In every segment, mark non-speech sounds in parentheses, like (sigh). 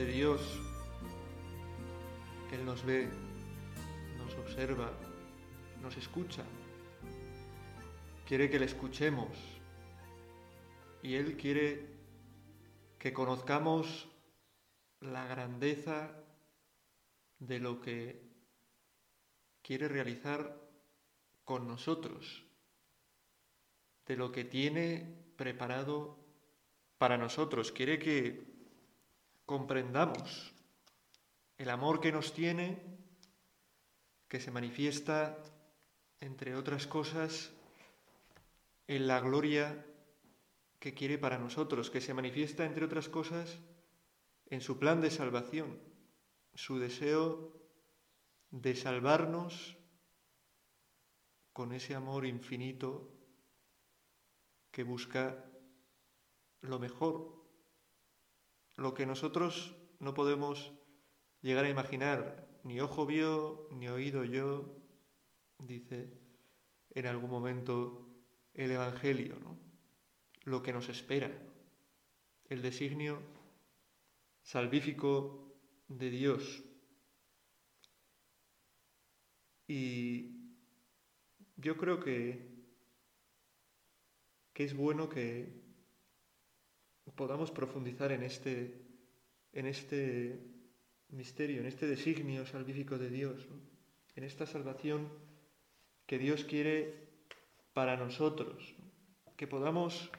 de Dios. Él nos ve, nos observa, nos escucha. Quiere que le escuchemos. Y Él quiere que conozcamos la grandeza de lo que quiere realizar con nosotros, de lo que tiene preparado para nosotros. Quiere que comprendamos el amor que nos tiene, que se manifiesta, entre otras cosas, en la gloria que quiere para nosotros, que se manifiesta, entre otras cosas, en su plan de salvación, su deseo de salvarnos con ese amor infinito que busca lo mejor, lo que nosotros no podemos llegar a imaginar, ni ojo vio, ni oído yo, dice en algún momento el Evangelio, ¿no? lo que nos espera, el designio salvífico de Dios. Y yo creo que, que es bueno que podamos profundizar en este, en este misterio, en este designio salvífico de Dios, en esta salvación que Dios quiere para nosotros, que podamos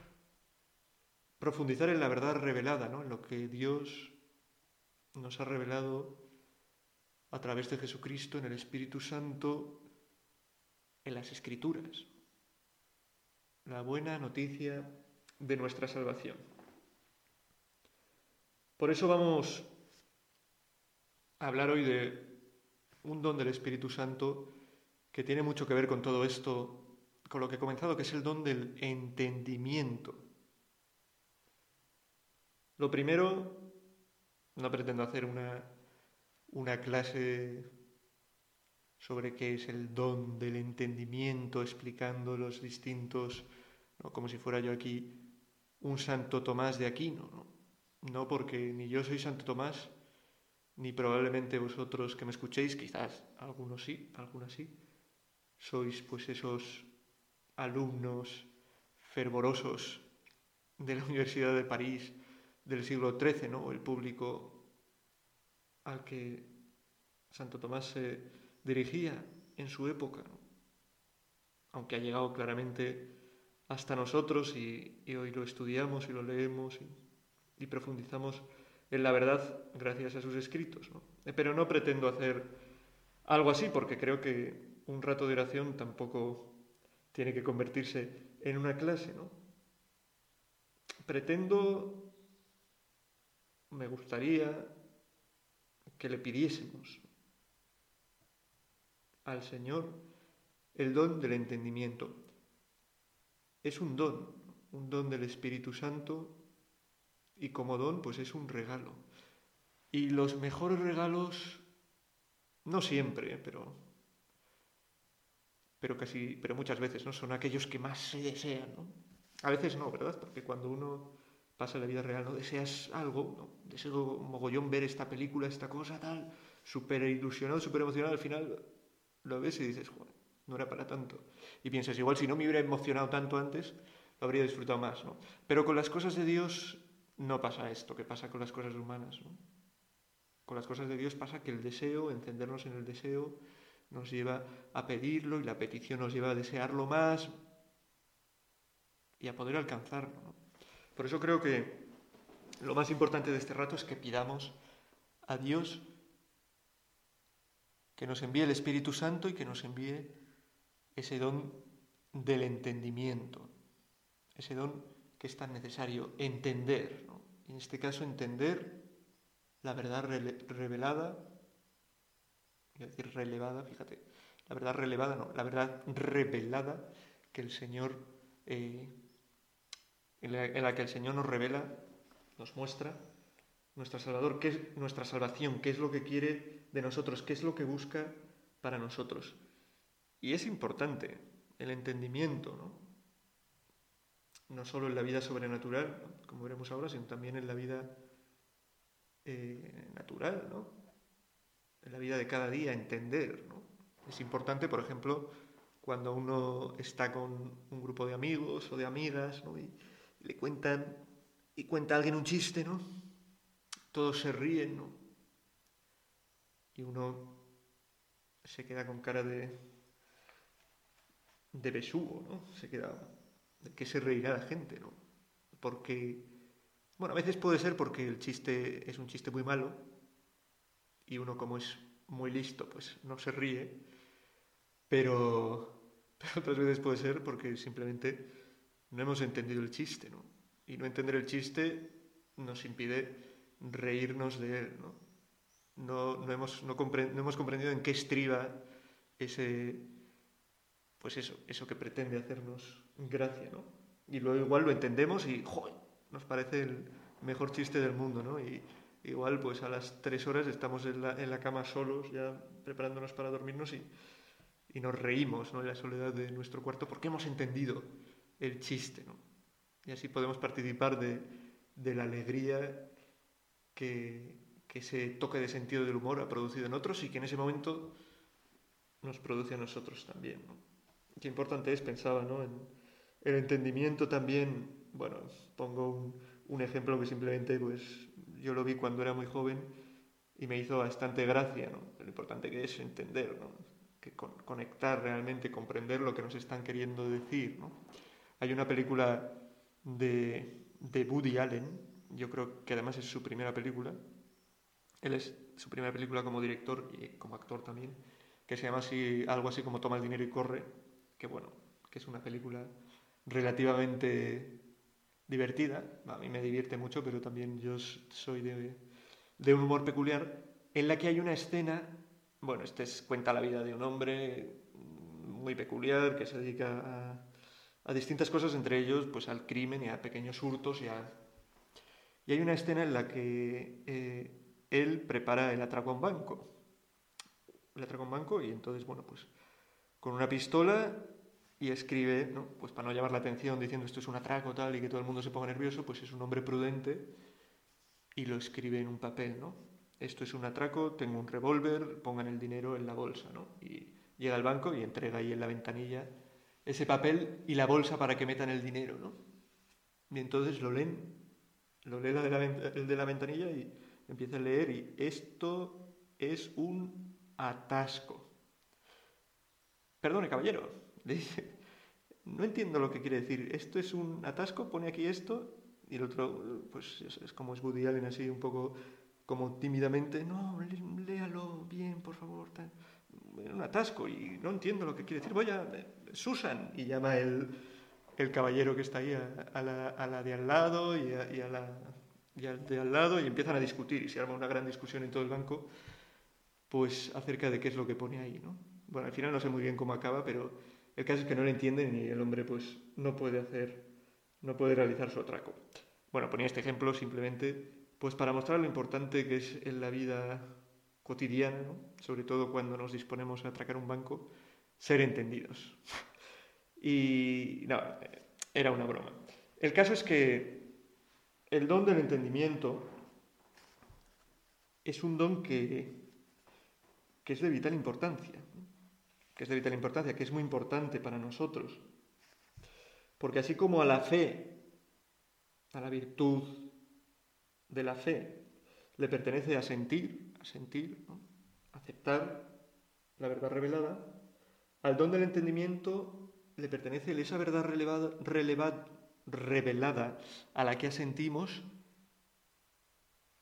profundizar en la verdad revelada, ¿no? en lo que Dios nos ha revelado a través de Jesucristo, en el Espíritu Santo, en las Escrituras. La buena noticia de nuestra salvación. Por eso vamos a hablar hoy de un don del Espíritu Santo que tiene mucho que ver con todo esto, con lo que he comenzado, que es el don del entendimiento. Lo primero, no pretendo hacer una, una clase sobre qué es el don del entendimiento, explicando los distintos, ¿no? como si fuera yo aquí un Santo Tomás de Aquino, ¿no? No porque ni yo soy Santo Tomás, ni probablemente vosotros que me escuchéis, quizás algunos sí, algunas sí, sois pues esos alumnos fervorosos de la (laughs) Universidad de París del siglo XIII, ¿no? el público al que Santo Tomás se dirigía en su época, aunque ha llegado claramente hasta nosotros y, hoy lo estudiamos y lo leemos y, profundizamos en la verdad gracias a sus escritos. Pero no pretendo hacer algo así porque creo que un rato de oración tampoco tiene que convertirse en una clase. ¿no? Pretendo me gustaría que le pidiésemos al Señor el don del entendimiento. Es un don, un don del Espíritu Santo y como don pues es un regalo. Y los mejores regalos, no siempre, pero, pero casi, pero muchas veces, ¿no? Son aquellos que más se desean, ¿no? A veces no, ¿verdad? Porque cuando uno pasa la vida real, ¿no? Deseas algo, ¿no? deseo mogollón ver esta película, esta cosa, tal, súper ilusionado, súper emocionado, al final lo ves y dices, Joder, no era para tanto. Y piensas, igual si no me hubiera emocionado tanto antes, lo habría disfrutado más, ¿no? Pero con las cosas de Dios no pasa esto que pasa con las cosas humanas. Con las cosas de Dios pasa que el deseo, encendernos en el deseo, nos lleva a pedirlo y la petición nos lleva a desearlo más y a poder alcanzarlo. Por eso creo que lo más importante de este rato es que pidamos a Dios que nos envíe el Espíritu Santo y que nos envíe ese don del entendimiento, ese don que es tan necesario, entender, en este caso entender la verdad revelada, voy a decir relevada, fíjate, la verdad relevada, no, la verdad revelada que el Señor, eh, en, la, que el Señor nos revela, nos muestra nuestro Salvador, qué es nuestra salvación, qué es lo que quiere de nosotros, qué es lo que busca para nosotros. Y es importante el entendimiento, ¿no? No solo en la vida sobrenatural, como veremos ahora, sino también en la vida eh, natural, ¿no? En la vida de cada día, entender, ¿no? Es importante, por ejemplo, cuando uno está con un grupo de amigos o de amigas, ¿no? Y le cuentan, y cuenta alguien un chiste, ¿no? Todos se ríen, ¿no? Y uno se queda con cara de, de besugo, ¿no? Se queda, ¿de qué se reirá la gente, ¿no? Porque, bueno, a veces puede ser porque el chiste es un chiste muy malo y uno como es muy listo, pues no se ríe, pero, otras veces puede ser porque simplemente no hemos entendido el chiste, ¿no? Y no entender el chiste nos impide reírnos de él, ¿no? No, hemos, no, comprendido en qué estriba ese, pues eso, eso que pretende hacernos gracia, ¿no? Y luego igual lo entendemos y, ¡joder! Nos parece el mejor chiste del mundo, ¿no? Y igual, pues a las tres horas estamos en la, en la cama solos, ya preparándonos para dormirnos y, y nos reímos, ¿no? En la soledad de nuestro cuarto porque hemos entendido el chiste, ¿no? Y así podemos participar de, de la alegría que, que ese toque de sentido del humor ha producido en otros y que en ese momento nos produce a nosotros también. ¿no? Qué importante es, pensaba, ¿no? El entendimiento también, bueno, pongo un, ejemplo que simplemente pues, yo lo vi cuando era muy joven y me hizo bastante gracia, ¿no? lo importante que es entender, ¿no? que con, conectar realmente, comprender lo que nos están queriendo decir. ¿no? Hay una película de, de Woody Allen, yo creo que además es su primera película, él es su primera película como director y como actor también, que se llama así, algo así como Toma el dinero y corre, que bueno, que es una película relativamente divertida, a mí me divierte mucho, pero también yo soy de, un humor peculiar, en la que hay una escena, bueno, este es, cuenta la vida de un hombre muy peculiar que se dedica a, distintas cosas, entre ellos pues al crimen y a pequeños hurtos. Y hay una escena en la que eh, él prepara el atraco a un banco. El atraco a un banco y entonces, bueno, pues con una pistola y escribe, ¿no? pues para no llamar la atención diciendo esto es un atraco tal y que todo el mundo se ponga nervioso, pues es un hombre prudente y lo escribe en un papel, ¿no? Esto es un atraco, tengo un revólver, pongan el dinero en la bolsa, ¿no? Y llega al banco y entrega ahí en la ventanilla ese papel y la bolsa para que metan el dinero, ¿no? Y entonces lo leen, lo lee el de la ventanilla y empieza a leer y esto es un atasco. Perdone, caballero, le (laughs) dice, no entiendo lo que quiere decir. Esto es un atasco, pone aquí esto, y el otro, pues es, como es Woody Allen así, un poco como tímidamente, no, léalo bien, por favor. Un atasco, y no entiendo lo que quiere decir. Voy a, Susan, y llama el, el caballero que está ahí a, la, a la, de al lado y a la y al de al lado y empiezan a discutir y se arma una gran discusión en todo el banco pues acerca de qué es lo que pone ahí, ¿no? Bueno, al final no sé muy bien cómo acaba, pero el caso es que no lo entienden y el hombre pues no puede hacer, no puede realizar su atraco. Bueno, ponía este ejemplo simplemente pues para mostrar lo importante que es en la vida cotidiana, sobre todo cuando nos disponemos a atracar un banco, ser entendidos. (laughs) y no, era una broma. El caso es que el don del entendimiento es un don que, que es de vital importancia, es de vital importancia, que es muy importante para nosotros. Porque así como a la fe, a la virtud de la fe, le pertenece a sentir, a sentir, aceptar la verdad revelada, al don del entendimiento le pertenece esa verdad relevada, revelada a la que asentimos,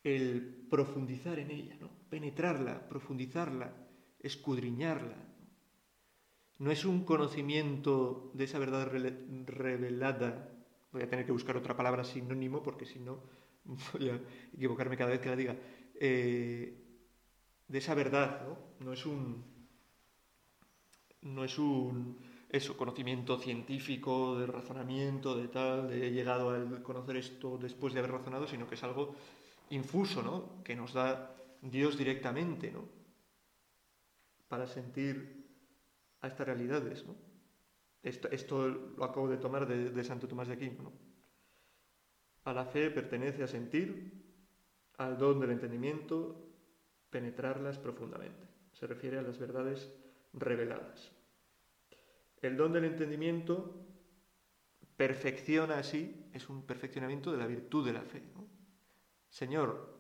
el profundizar en ella, ¿no? penetrarla, profundizarla, escudriñarla. No es un conocimiento de esa verdad revelada, voy a tener que buscar otra palabra sinónimo porque si no (laughs) voy a equivocarme cada vez que la diga, eh, de esa verdad, ¿no? No es un, no es un eso, conocimiento científico, de razonamiento, de tal, de he llegado a conocer esto después de haber razonado, sino que es algo infuso, ¿no? Que nos da Dios directamente, ¿no? Para sentir a estas realidades. Esto, lo acabo de tomar de, Santo Tomás de Aquino, ¿no? A la fe pertenece a sentir, al don del entendimiento, penetrarlas profundamente. Se refiere a las verdades reveladas. El don del entendimiento perfecciona así, es un perfeccionamiento de la virtud de la fe. Señor,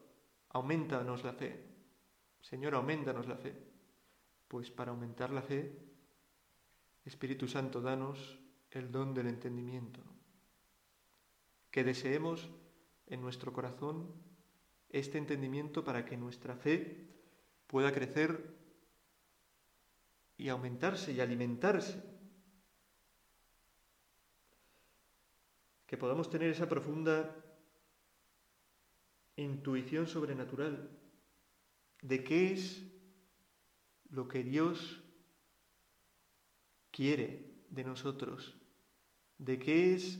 aumentanos la fe. Señor, aumentanos la fe. Pues para aumentar la fe, Espíritu Santo, danos el don del entendimiento. Que deseemos en nuestro corazón este entendimiento para que nuestra fe pueda crecer y aumentarse y alimentarse que podamos tener esa profunda intuición sobrenatural de qué es lo que Dios quiere de nosotros, de qué es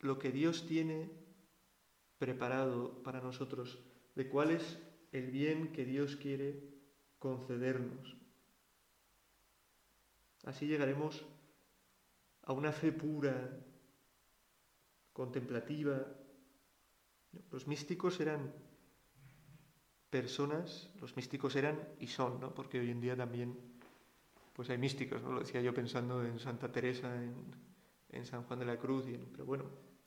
lo que Dios tiene preparado para nosotros, de cuál es el bien que Dios quiere concedernos. Así llegaremos a una fe pura, contemplativa. Los místicos eran personas, los místicos eran y son, ¿no? porque hoy en día también pues hay místicos, ¿no? lo decía yo pensando en Santa Teresa, en, San Juan de la Cruz, y pero bueno,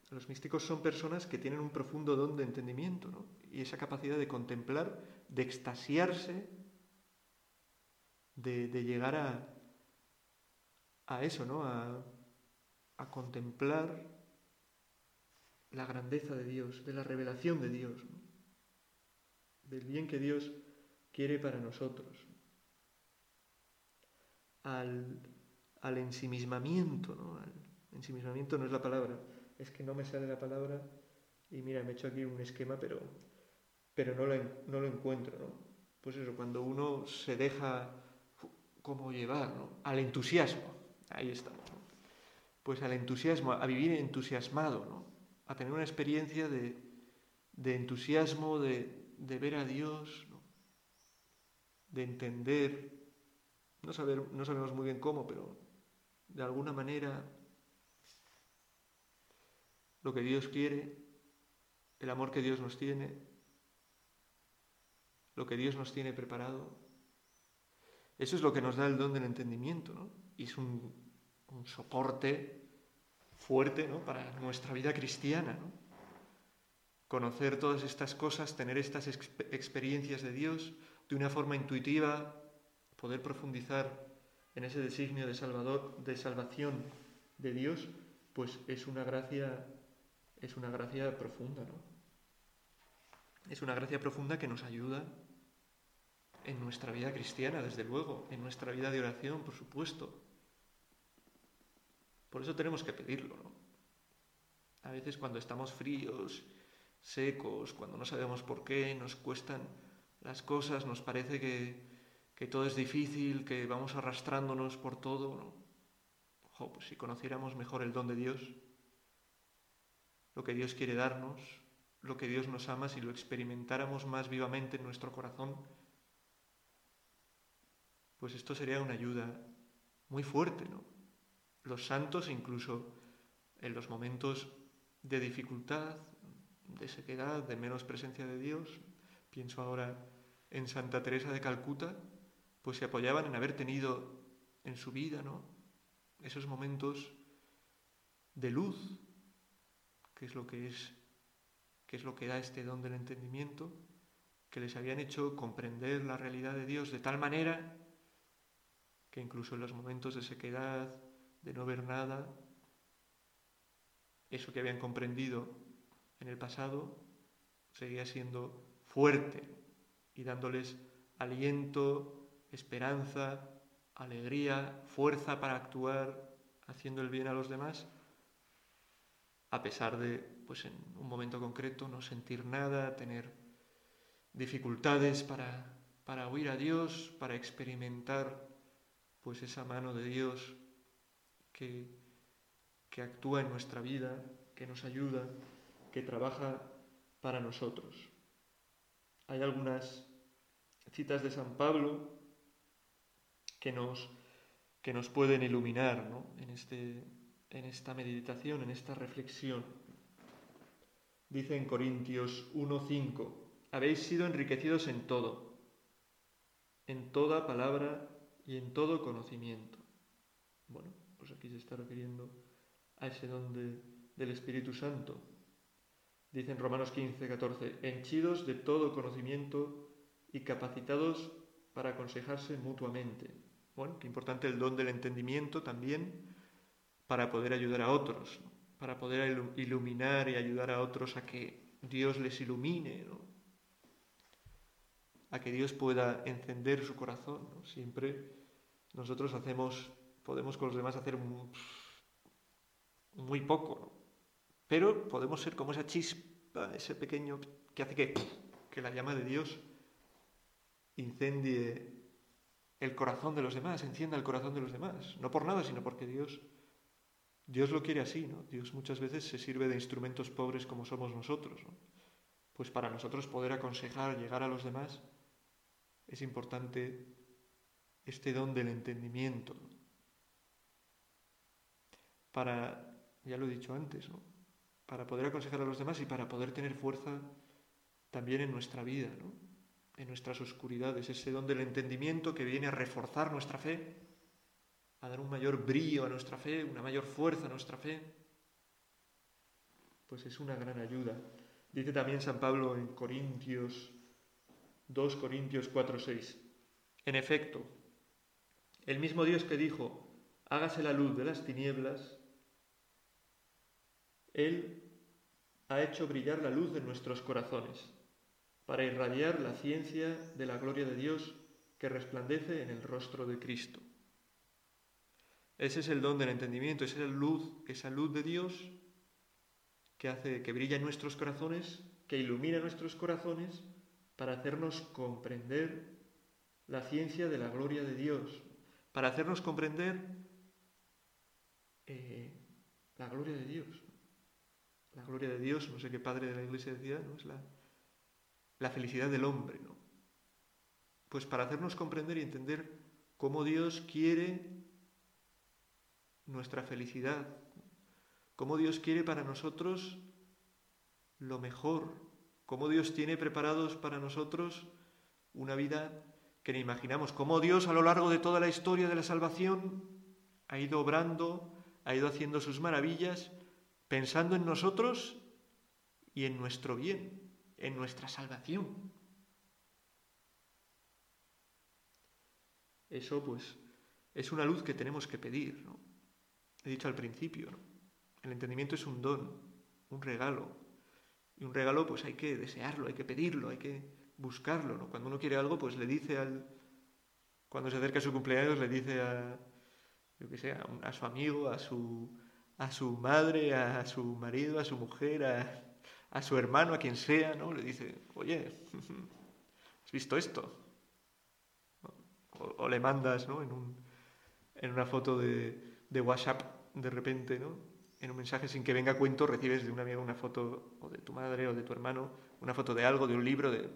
los místicos son personas que tienen un profundo don de entendimiento ¿no? y esa capacidad de contemplar, de extasiarse, de, llegar a, a eso, ¿no? a, a contemplar la grandeza de Dios, de la revelación de Dios, del bien que Dios quiere para nosotros, al, ensimismamiento, ¿no? Al, ensimismamiento no es la palabra, es que no me sale la palabra y mira, me he hecho aquí un esquema, pero, pero no, lo, no lo encuentro, ¿no? Pues eso, cuando uno se deja como llevar, ¿no? Al entusiasmo, ahí estamos, Pues al entusiasmo, a vivir entusiasmado, ¿no? a tener una experiencia de, entusiasmo, de, ver a Dios, de entender, no, saber, no sabemos muy bien cómo, pero de alguna manera lo que Dios quiere, el amor que Dios nos tiene, lo que Dios nos tiene preparado. Eso es lo que nos da el don del entendimiento, ¿no? Y es un, soporte fuerte ¿no? para nuestra vida cristiana. ¿no? Conocer todas estas cosas, tener estas experiencias de Dios de una forma intuitiva, poder profundizar en ese designio de, salvador, de salvación de Dios, pues es una gracia, es una gracia profunda, ¿no? Es una gracia profunda que nos ayuda en nuestra vida cristiana, desde luego, en nuestra vida de oración, por supuesto, por eso tenemos que pedirlo, ¿no? A veces cuando estamos fríos, secos, cuando no sabemos por qué, nos cuestan las cosas, nos parece que, todo es difícil, que vamos arrastrándonos por todo, ¿no? pues si conociéramos mejor el don de Dios, lo que Dios quiere darnos, lo que Dios nos ama, si lo experimentáramos más vivamente en nuestro corazón, pues esto sería una ayuda muy fuerte, ¿no? Los santos, incluso en los momentos de dificultad, de sequedad, de menos presencia de Dios, pienso ahora en Santa Teresa de Calcuta, pues se apoyaban en haber tenido en su vida. Esos momentos de luz, que es lo que es, que es lo que da este don del entendimiento, que les habían hecho comprender la realidad de Dios de tal manera que incluso en los momentos de sequedad, de no ver nada, eso que habían comprendido en el pasado seguía siendo fuerte y dándoles aliento, esperanza, alegría, fuerza para actuar haciendo el bien a los demás, a pesar de, pues en un momento concreto, no sentir nada, tener dificultades para, para oír a Dios, para experimentar pues esa mano de Dios que, que actúa en nuestra vida, que nos ayuda, que trabaja para nosotros. Hay algunas citas de San Pablo que nos, que nos pueden iluminar en, este, en esta meditación, en esta reflexión. Dice en Corintios 1.5, habéis sido enriquecidos en todo, en toda palabra y en todo conocimiento. Bueno, pues aquí se está refiriendo a ese don del Espíritu Santo. Dice en Romanos 15, 14, henchidos de todo conocimiento y capacitados para aconsejarse mutuamente. Bueno, qué importante el don del entendimiento también para poder ayudar a otros, para poder iluminar y ayudar a otros a que Dios les ilumine, a que Dios pueda encender su corazón. Siempre nosotros hacemos, podemos con los demás hacer muy, poco, pero podemos ser como esa chispa, ese pequeño que hace que, que la llama de Dios incendie el corazón de los demás, encienda el corazón de los demás. No por nada, sino porque Dios, Dios lo quiere así, ¿no? Dios muchas veces se sirve de instrumentos pobres como somos nosotros, Pues para nosotros poder aconsejar, llegar a los demás, es importante este don del entendimiento. Para, ya lo he dicho antes, ¿no? para poder aconsejar a los demás y para poder tener fuerza también en nuestra vida, ¿no? En nuestras oscuridades, ese don del entendimiento que viene a reforzar nuestra fe, a dar un mayor brillo a nuestra fe, una mayor fuerza a nuestra fe, pues es una gran ayuda. Dice también San Pablo en Corintios 2 Corintios 4, 6. En efecto, el mismo Dios que dijo, hágase la luz de las tinieblas, Él ha hecho brillar la luz de nuestros corazones para irradiar la ciencia de la gloria de Dios que resplandece en el rostro de Cristo. Ese es el don del entendimiento, esa es la luz, esa luz de Dios que hace que brilla en nuestros corazones, que ilumina nuestros corazones para hacernos comprender la ciencia de la gloria de Dios, para hacernos comprender eh, la gloria de Dios. La gloria de Dios, no sé qué padre de la iglesia decía, ¿no? es la, la felicidad del hombre, ¿no? Pues para hacernos comprender y entender cómo Dios quiere nuestra felicidad, cómo Dios quiere para nosotros lo mejor, cómo Dios tiene preparados para nosotros una vida que ni imaginamos, cómo Dios a lo largo de toda la historia de la salvación ha ido obrando, ha ido haciendo sus maravillas, pensando en nosotros y en nuestro bien en nuestra salvación. Eso pues es una luz que tenemos que pedir. ¿no? He dicho al principio, el entendimiento es un don, un regalo. Y un regalo pues hay que desearlo, hay que pedirlo, hay que buscarlo. ¿no? Cuando uno quiere algo pues le dice al... Cuando se acerca a su cumpleaños le dice a, yo que sé, a, su amigo, a su, a su madre, a su marido, a su mujer, a, a su hermano, a quien sea, ¿no? Le dice, oye, (laughs) ¿has visto esto? O, le mandas, ¿no? En, un, en una foto de, de, WhatsApp, de repente, ¿no? En un mensaje sin que venga cuento, recibes de un amigo una foto, o de tu madre, o de tu hermano, una foto de algo, de un libro, de...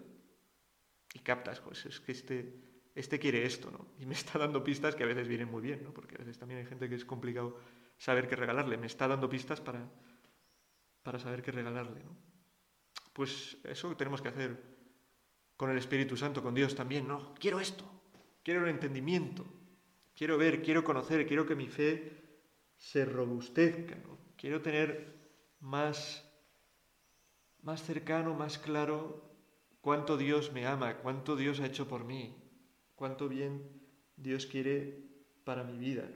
y captas, pues es que este, este quiere esto, ¿no? Y me (laughs) está dando pistas que a veces vienen muy bien, ¿no? Porque a veces también hay gente que es complicado saber qué regalarle. Me está dando pistas para para saber qué regalarle. ¿no? Pues eso tenemos que hacer con el Espíritu Santo, con Dios también, ¿no? Quiero esto, quiero el entendimiento, quiero ver, quiero conocer, quiero que mi fe se robustezca, ¿no? quiero tener más, más cercano, más claro cuánto Dios me ama, cuánto Dios ha hecho por mí, cuánto bien Dios quiere para mi vida.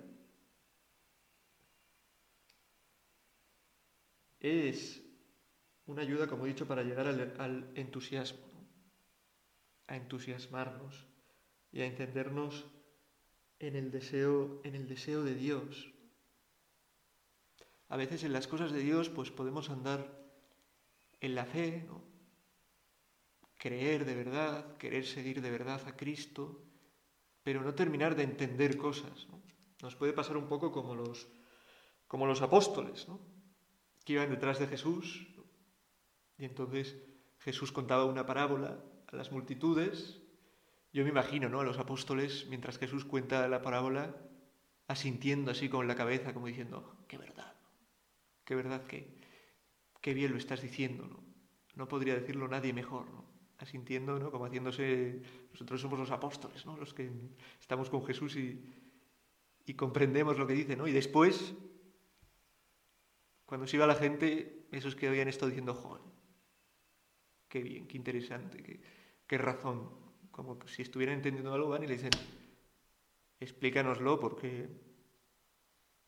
Es una ayuda, como he dicho, para llegar al, entusiasmo, a entusiasmarnos y a encendernos en el deseo, en el deseo de Dios. A veces en las cosas de Dios, pues podemos andar en la fe, creer de verdad, querer seguir de verdad a Cristo, pero no terminar de entender cosas. Nos puede pasar un poco como los, como los apóstoles, ¿no? Que iban detrás de Jesús, y entonces Jesús contaba una parábola a las multitudes. Yo me imagino ¿no? a los apóstoles, mientras Jesús cuenta la parábola, asintiendo así con la cabeza, como diciendo, qué verdad, qué verdad que, qué bien lo estás diciendo, ¿no? No podría decirlo nadie mejor, ¿no? Asintiendo, ¿no? Como haciéndose, nosotros somos los apóstoles, ¿no? Los que estamos con Jesús y, y comprendemos lo que dice, ¿no? Y después, cuando se iba la gente, esos que habían estado diciendo, joder, qué bien, qué interesante, qué, razón, como si estuvieran entendiendo algo, van y le dicen, explícanoslo porque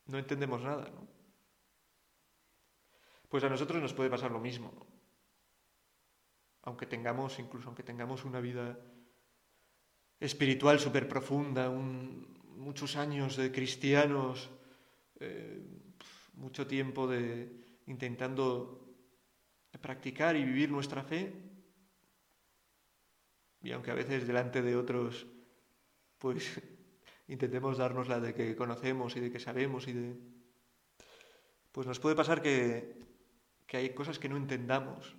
no entendemos nada, ¿no? Pues a nosotros nos puede pasar lo mismo, ¿no? aunque tengamos, incluso aunque tengamos una vida espiritual súper profunda, muchos años de cristianos, eh, mucho tiempo de intentando practicar y vivir nuestra fe, y aunque a veces delante de otros, pues (laughs) intentemos darnos la de que conocemos y de que sabemos y de... Pues nos puede pasar que, que hay cosas que no entendamos,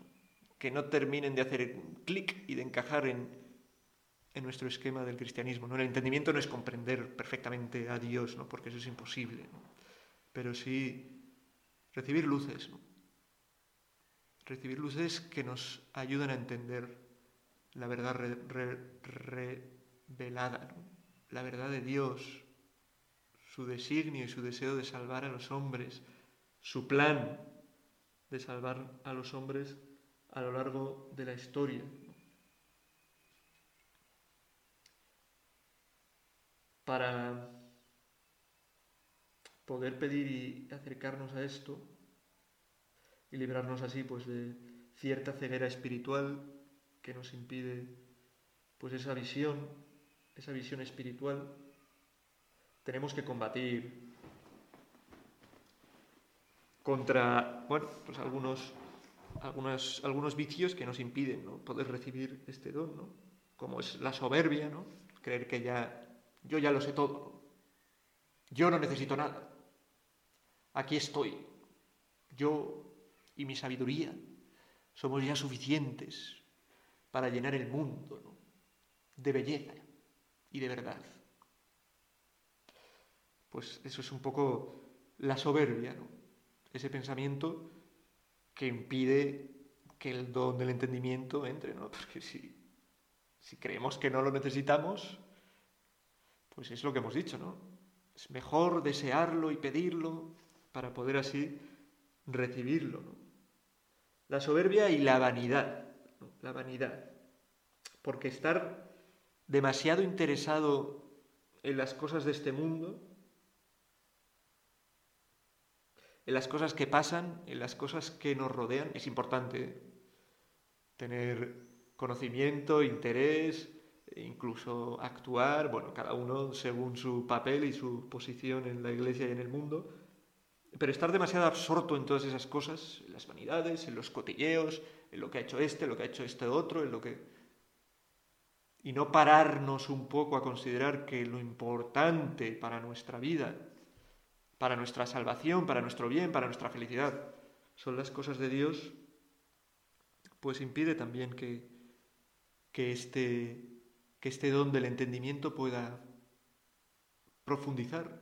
que no terminen de hacer clic y de encajar en, en, nuestro esquema del cristianismo. ¿no? El entendimiento no es comprender perfectamente a Dios, ¿no? porque eso es imposible, pero sí recibir luces, recibir luces que nos ayudan a entender la verdad revelada, la verdad de Dios, su designio y su deseo de salvar a los hombres, su plan de salvar a los hombres a lo largo de la historia. Para poder pedir y acercarnos a esto y librarnos así pues de cierta ceguera espiritual que nos impide pues esa visión esa visión espiritual, tenemos que combatir contra, bueno, pues algunos, algunos, algunos vicios que nos impiden ¿no? poder recibir este don, ¿no? como es la soberbia, ¿no? creer que ya, yo ya lo sé todo, yo no necesito nada, aquí estoy, yo y mi sabiduría somos ya suficientes para llenar el mundo de belleza y de verdad. Pues eso es un poco la soberbia, ¿no? ese pensamiento que impide que el don del entendimiento entre, ¿no? Porque si, si creemos que no lo necesitamos, pues es lo que hemos dicho, ¿no? Es mejor desearlo y pedirlo para poder así recibirlo. La soberbia y la vanidad, la vanidad. Porque estar demasiado interesado en las cosas de este mundo, en las cosas que pasan, en las cosas que nos rodean. Es importante tener conocimiento, interés, e incluso actuar, bueno, cada uno según su papel y su posición en la iglesia y en el mundo, pero estar demasiado absorto en todas esas cosas, en las vanidades, en los cotilleos, en lo que ha hecho este, lo que ha hecho este otro, en lo que y no pararnos un poco a considerar que lo importante para nuestra vida, para nuestra salvación, para nuestro bien, para nuestra felicidad, son las cosas de Dios, pues impide también que, que, este, que este don del entendimiento pueda profundizar,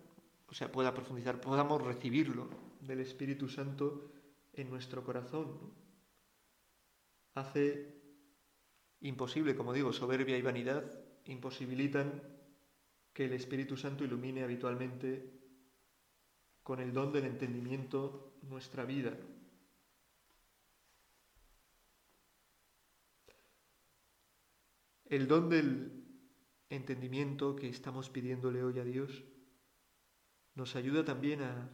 o sea, pueda profundizar, podamos recibirlo del Espíritu Santo en nuestro corazón. Hace imposible, como digo, soberbia y vanidad imposibilitan que el Espíritu Santo ilumine habitualmente con el don del entendimiento nuestra vida. El don del entendimiento que estamos pidiéndole hoy a Dios nos ayuda también a,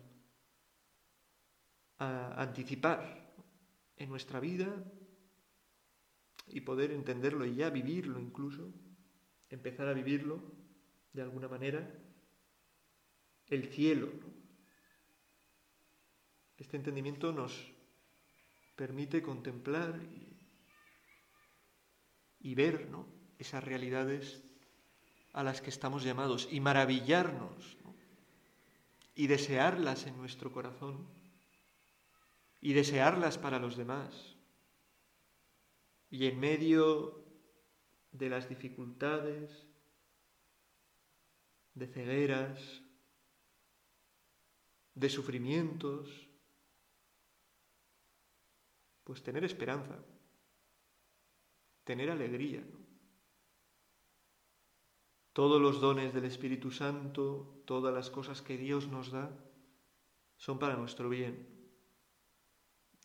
anticipar en nuestra vida y poder entenderlo y ya vivirlo incluso, empezar a vivirlo de alguna manera, el cielo. Este entendimiento nos permite contemplar y ver ¿no? esas realidades a las que estamos llamados y maravillarnos y desearlas en nuestro corazón y desearlas para los demás. Y en medio de las dificultades, de cegueras, de sufrimientos, pues tener esperanza, tener alegría. Todos los dones del Espíritu Santo, todas las cosas que Dios nos da, son para nuestro bien.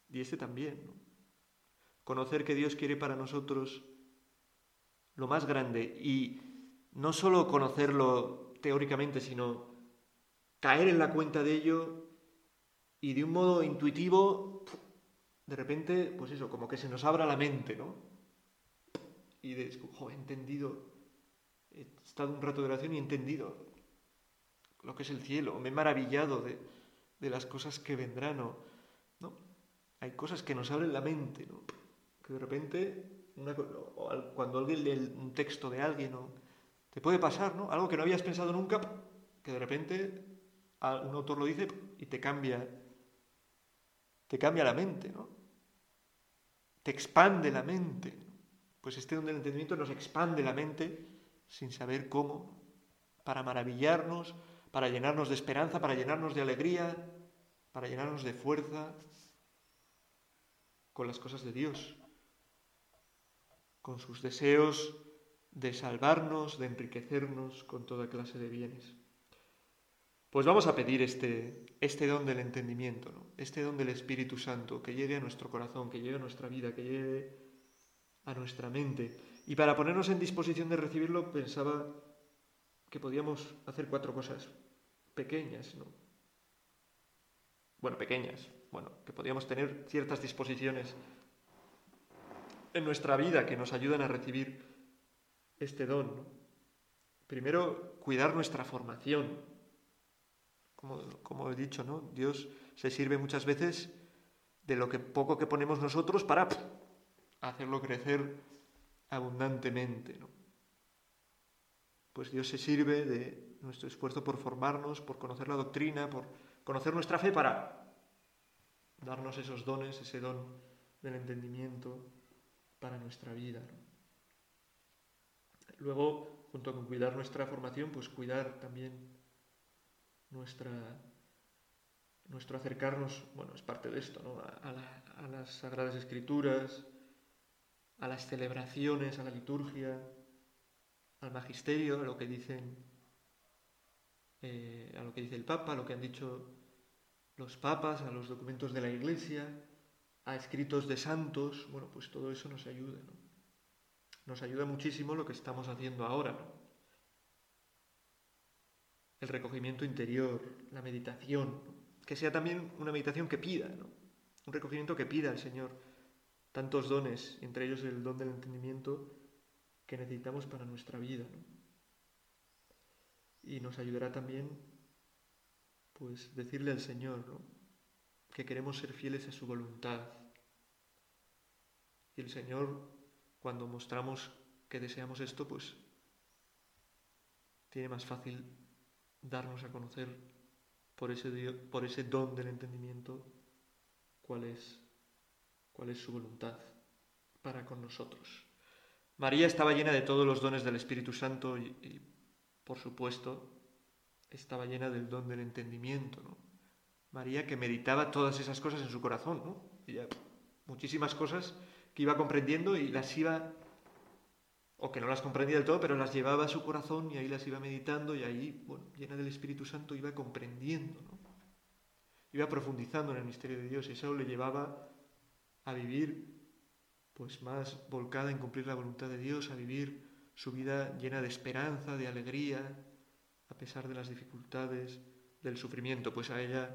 Y este también. Conocer que Dios quiere para nosotros lo más grande y no solo conocerlo teóricamente, sino caer en la cuenta de ello y de un modo intuitivo, de repente, pues eso, como que se nos abra la mente, ¿no? Y de, he entendido, he estado un rato de oración y he entendido lo que es el cielo, me he maravillado de, las cosas que vendrán, ¿no? Hay cosas que nos abren la mente, ¿no? Que de repente, cuando alguien lee un texto de alguien, ¿no? Te puede pasar, ¿no? Algo que no habías pensado nunca, que de repente un autor lo dice y te cambia, te cambia la mente, ¿no? Te expande la mente. Pues este don del entendimiento nos expande la mente sin saber cómo, para maravillarnos, para llenarnos de esperanza, para llenarnos de alegría, para llenarnos de fuerza con las cosas de Dios, con sus deseos de salvarnos, de enriquecernos con toda clase de bienes. Pues vamos a pedir este, este don del entendimiento, ¿no? este don del Espíritu Santo, que llegue a nuestro corazón, que llegue a nuestra vida, que llegue a nuestra mente. Y para ponernos en disposición de recibirlo, pensaba que podíamos hacer cuatro cosas pequeñas, ¿no? Bueno, pequeñas, bueno, que podíamos tener ciertas disposiciones en nuestra vida que nos ayudan a recibir este don. Primero, cuidar nuestra formación, como, he dicho, ¿no? Dios se sirve muchas veces de lo que poco que ponemos nosotros para hacerlo crecer abundantemente, ¿no? Pues Dios se sirve de nuestro esfuerzo por formarnos, por conocer la doctrina, por conocer nuestra fe para darnos esos dones, ese don del entendimiento para nuestra vida. Luego, junto con cuidar nuestra formación, pues cuidar también nuestra, nuestro acercarnos, bueno, es parte de esto, ¿no? a, las Sagradas Escrituras, a las celebraciones, a la liturgia, al magisterio, a lo que dicen, eh, a lo que dice el Papa, a lo que han dicho los papas, a los documentos de la Iglesia, a escritos de santos, bueno, pues todo eso nos ayuda, ¿no? Nos ayuda muchísimo lo que estamos haciendo ahora, ¿no? el recogimiento interior, la meditación, que sea también una meditación que pida, ¿no? un recogimiento que pida al Señor tantos dones, entre ellos el don del entendimiento que necesitamos para nuestra vida. Y nos ayudará también, pues, decirle al Señor que queremos ser fieles a su voluntad. Y el Señor, cuando mostramos que deseamos esto, pues tiene más fácil darnos a conocer por ese, por ese don del entendimiento cuál es, cuál es su voluntad para con nosotros. María estaba llena de todos los dones del Espíritu Santo y, por supuesto, estaba llena del don del entendimiento. María que meditaba todas esas cosas en su corazón, ¿no? muchísimas cosas que iba comprendiendo y las iba o que no las comprendía del todo, pero las llevaba a su corazón y ahí las iba meditando y ahí, llena del Espíritu Santo, iba comprendiendo, ¿no? Iba profundizando en el misterio de Dios y eso le llevaba a vivir pues más volcada en cumplir la voluntad de Dios, a vivir su vida llena de esperanza, de alegría, a pesar de las dificultades, del sufrimiento, pues a ella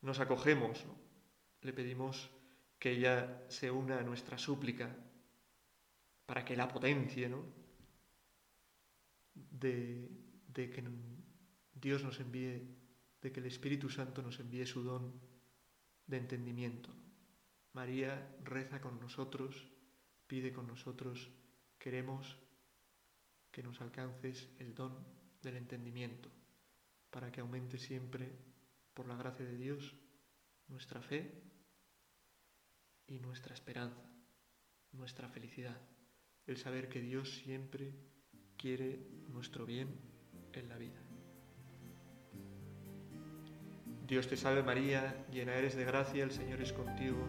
nos acogemos, le pedimos que ella se una a nuestra súplica para que la potencie, ¿no? De, que Dios nos envíe, de que el Espíritu Santo nos envíe su don de entendimiento. María reza con nosotros, pide con nosotros queremos que nos alcances el don del entendimiento, para que aumente siempre, por la gracia de Dios, nuestra fe y nuestra esperanza, nuestra felicidad, el saber que Dios siempre quiere nuestro bien en la vida. Dios te salve María, llena eres de gracia, el Señor es contigo,